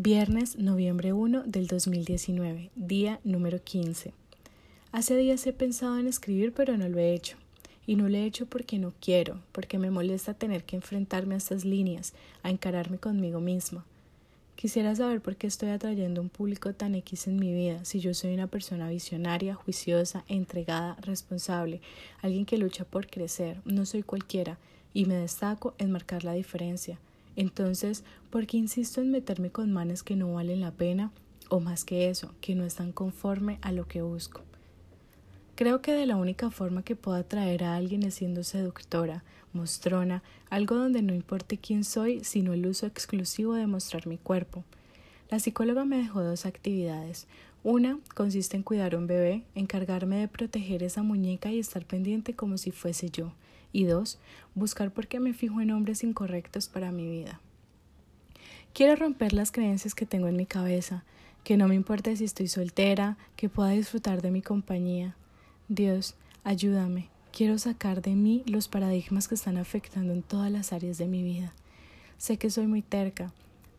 Viernes, noviembre 1 del 2019, día número 15. Hace días he pensado en escribir, pero no lo he hecho. Y no lo he hecho porque no quiero, porque me molesta tener que enfrentarme a estas líneas, a encararme conmigo misma. Quisiera saber por qué estoy atrayendo un público tan X en mi vida, si yo soy una persona visionaria, juiciosa, entregada, responsable, alguien que lucha por crecer, no soy cualquiera, y me destaco en marcar la diferencia. Entonces, ¿por qué insisto en meterme con manes que no valen la pena? O más que eso, que no están conforme a lo que busco. Creo que de la única forma que puedo atraer a alguien es siendo seductora, mostrona, algo donde no importe quién soy, sino el uso exclusivo de mostrar mi cuerpo. La psicóloga me dejó dos actividades. Una consiste en cuidar a un bebé, encargarme de proteger esa muñeca y estar pendiente como si fuese yo y dos, buscar por qué me fijo en hombres incorrectos para mi vida. Quiero romper las creencias que tengo en mi cabeza, que no me importa si estoy soltera, que pueda disfrutar de mi compañía. Dios, ayúdame. Quiero sacar de mí los paradigmas que están afectando en todas las áreas de mi vida. Sé que soy muy terca,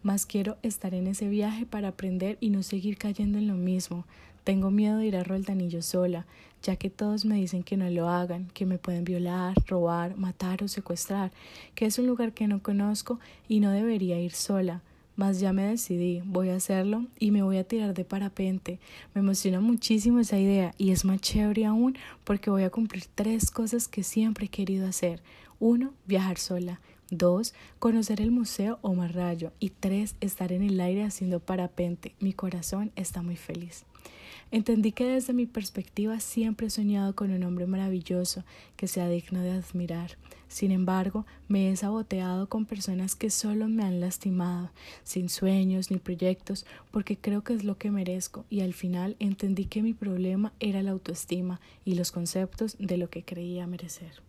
mas quiero estar en ese viaje para aprender y no seguir cayendo en lo mismo, tengo miedo de ir a Roldanillo sola, ya que todos me dicen que no lo hagan, que me pueden violar, robar, matar o secuestrar, que es un lugar que no conozco y no debería ir sola. Mas ya me decidí, voy a hacerlo y me voy a tirar de parapente. Me emociona muchísimo esa idea y es más chévere aún porque voy a cumplir tres cosas que siempre he querido hacer. Uno, viajar sola. Dos, conocer el museo o Rayo. Y tres, estar en el aire haciendo parapente. Mi corazón está muy feliz. Entendí que desde mi perspectiva siempre he soñado con un hombre maravilloso que sea digno de admirar. Sin embargo, me he saboteado con personas que solo me han lastimado, sin sueños ni proyectos, porque creo que es lo que merezco y al final entendí que mi problema era la autoestima y los conceptos de lo que creía merecer.